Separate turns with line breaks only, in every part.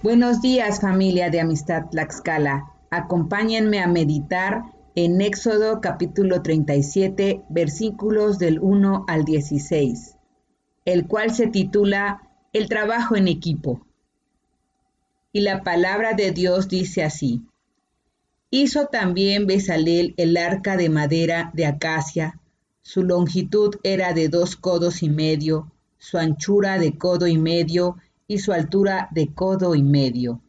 Buenos días familia de Amistad Tlaxcala. Acompáñenme a meditar en Éxodo capítulo 37 versículos del 1 al 16, el cual se titula El trabajo en equipo. Y la palabra de Dios dice así. Hizo también Besalel el arca de madera de acacia. Su longitud era de dos codos y medio, su anchura de codo y medio y su altura de codo y medio,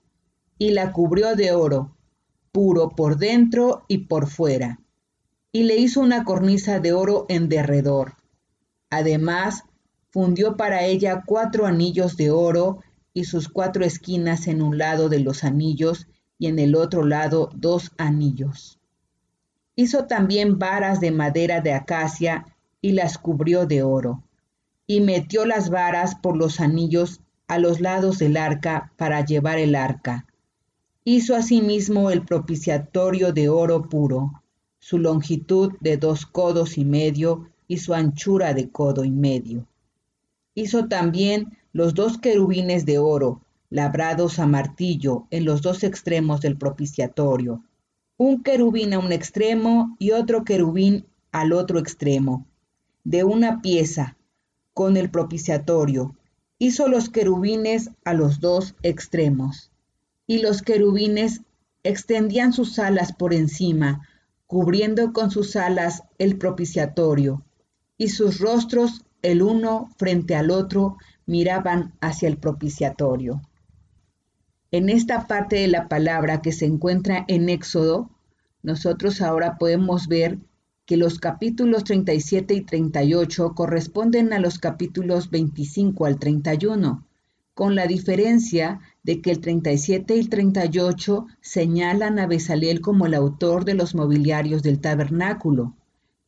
y la cubrió de oro, puro por dentro y por fuera, y le hizo una cornisa de oro en derredor. Además, fundió para ella cuatro anillos de oro y sus cuatro esquinas en un lado de los anillos y en el otro lado dos anillos. Hizo también varas de madera de acacia y las cubrió de oro, y metió las varas por los anillos a los lados del arca para llevar el arca. Hizo asimismo el propiciatorio de oro puro, su longitud de dos codos y medio y su anchura de codo y medio. Hizo también los dos querubines de oro, labrados a martillo en los dos extremos del propiciatorio, un querubín a un extremo y otro querubín al otro extremo, de una pieza, con el propiciatorio, hizo los querubines a los dos extremos, y los querubines extendían sus alas por encima, cubriendo con sus alas el propiciatorio, y sus rostros el uno frente al otro miraban hacia el propiciatorio. En esta parte de la palabra que se encuentra en Éxodo, nosotros ahora podemos ver que los capítulos 37 y 38 corresponden a los capítulos 25 al 31, con la diferencia de que el 37 y el 38 señalan a Besaleel como el autor de los mobiliarios del tabernáculo,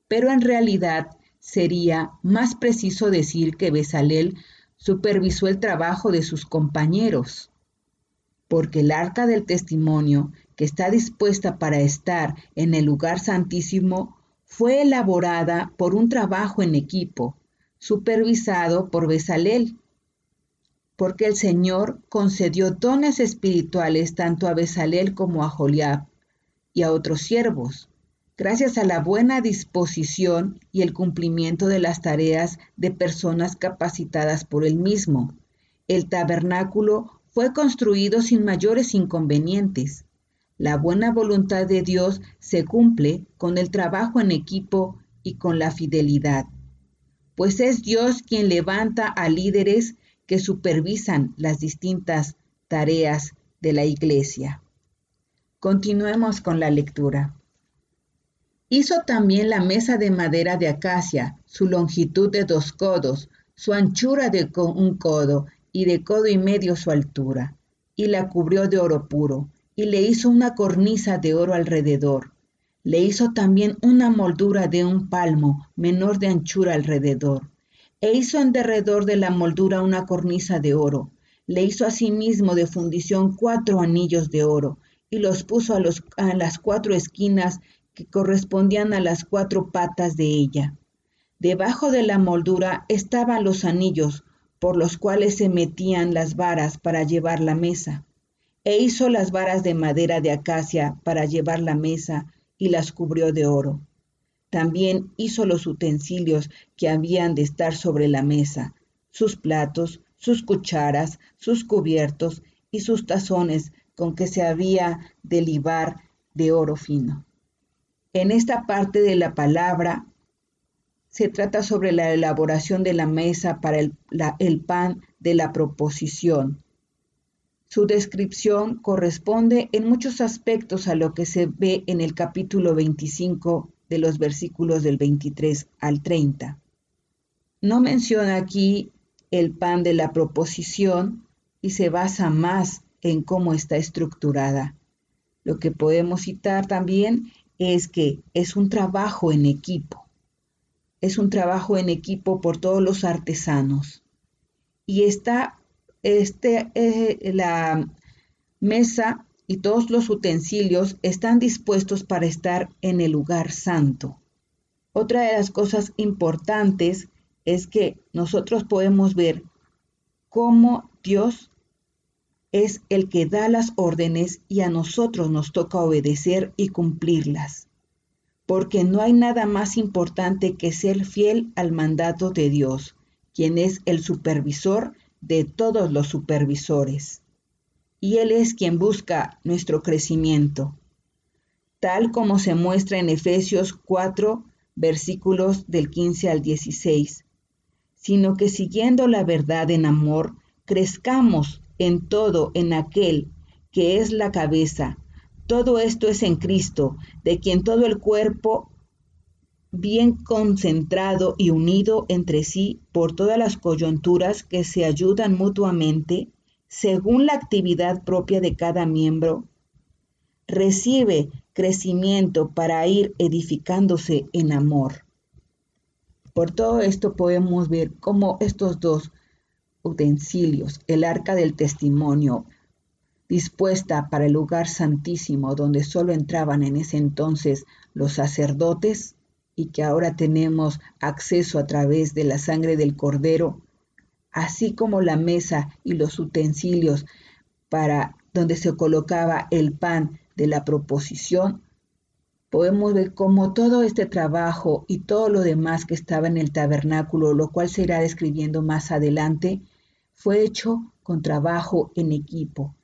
pero en realidad sería más preciso decir que Besaleel supervisó el trabajo de sus compañeros, porque el arca del testimonio, que está dispuesta para estar en el lugar santísimo, fue elaborada por un trabajo en equipo, supervisado por Besalel, porque el Señor concedió dones espirituales tanto a Besalel como a Joliab y a otros siervos, gracias a la buena disposición y el cumplimiento de las tareas de personas capacitadas por él mismo. El tabernáculo fue construido sin mayores inconvenientes. La buena voluntad de Dios se cumple con el trabajo en equipo y con la fidelidad, pues es Dios quien levanta a líderes que supervisan las distintas tareas de la iglesia. Continuemos con la lectura. Hizo también la mesa de madera de acacia, su longitud de dos codos, su anchura de un codo y de codo y medio su altura, y la cubrió de oro puro y le hizo una cornisa de oro alrededor. Le hizo también una moldura de un palmo menor de anchura alrededor. E hizo en derredor de la moldura una cornisa de oro. Le hizo asimismo de fundición cuatro anillos de oro y los puso a, los, a las cuatro esquinas que correspondían a las cuatro patas de ella. Debajo de la moldura estaban los anillos por los cuales se metían las varas para llevar la mesa e hizo las varas de madera de acacia para llevar la mesa y las cubrió de oro. También hizo los utensilios que habían de estar sobre la mesa, sus platos, sus cucharas, sus cubiertos y sus tazones con que se había de libar de oro fino. En esta parte de la palabra se trata sobre la elaboración de la mesa para el, el pan de la proposición, su descripción corresponde en muchos aspectos a lo que se ve en el capítulo 25 de los versículos del 23 al 30. No menciona aquí el pan de la proposición y se basa más en cómo está estructurada. Lo que podemos citar también es que es un trabajo en equipo. Es un trabajo en equipo por todos los artesanos y está este, eh, la mesa y todos los utensilios están dispuestos para estar en el lugar santo. Otra de las cosas importantes es que nosotros podemos ver cómo Dios es el que da las órdenes y a nosotros nos toca obedecer y cumplirlas. Porque no hay nada más importante que ser fiel al mandato de Dios, quien es el supervisor de todos los supervisores. Y Él es quien busca nuestro crecimiento, tal como se muestra en Efesios 4, versículos del 15 al 16, sino que siguiendo la verdad en amor, crezcamos en todo en aquel que es la cabeza. Todo esto es en Cristo, de quien todo el cuerpo, bien concentrado y unido entre sí por todas las coyunturas que se ayudan mutuamente, según la actividad propia de cada miembro, recibe crecimiento para ir edificándose en amor. Por todo esto podemos ver cómo estos dos utensilios, el arca del testimonio, dispuesta para el lugar santísimo donde solo entraban en ese entonces los sacerdotes y que ahora tenemos acceso a través de la sangre del cordero, así como la mesa y los utensilios para donde se colocaba el pan de la proposición, podemos ver cómo todo este trabajo y todo lo demás que estaba en el tabernáculo, lo cual se irá describiendo más adelante, fue hecho con trabajo en equipo.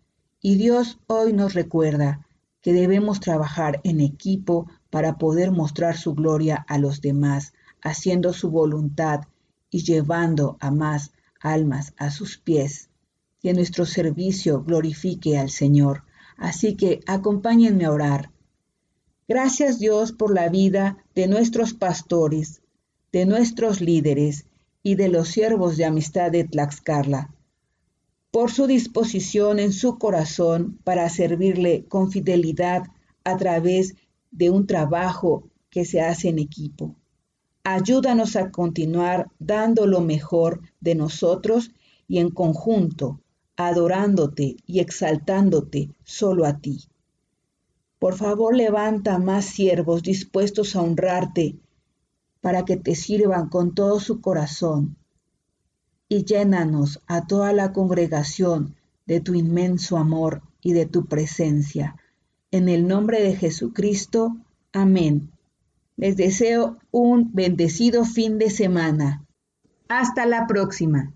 Y Dios hoy nos recuerda que debemos trabajar en equipo para poder mostrar su gloria a los demás, haciendo su voluntad y llevando a más almas a sus pies. Que nuestro servicio glorifique al Señor. Así que acompáñenme a orar. Gracias Dios por la vida de nuestros pastores, de nuestros líderes y de los siervos de amistad de Tlaxcala, por su disposición en su corazón para servirle con fidelidad a través de un trabajo que se hace en equipo. Ayúdanos a continuar dando lo mejor de nosotros y en conjunto adorándote y exaltándote solo a ti. Por favor, levanta más siervos dispuestos a honrarte para que te sirvan con todo su corazón y llénanos a toda la congregación de tu inmenso amor y de tu presencia. En el nombre de Jesucristo, amén. Les deseo un bendecido fin de semana. Hasta la próxima.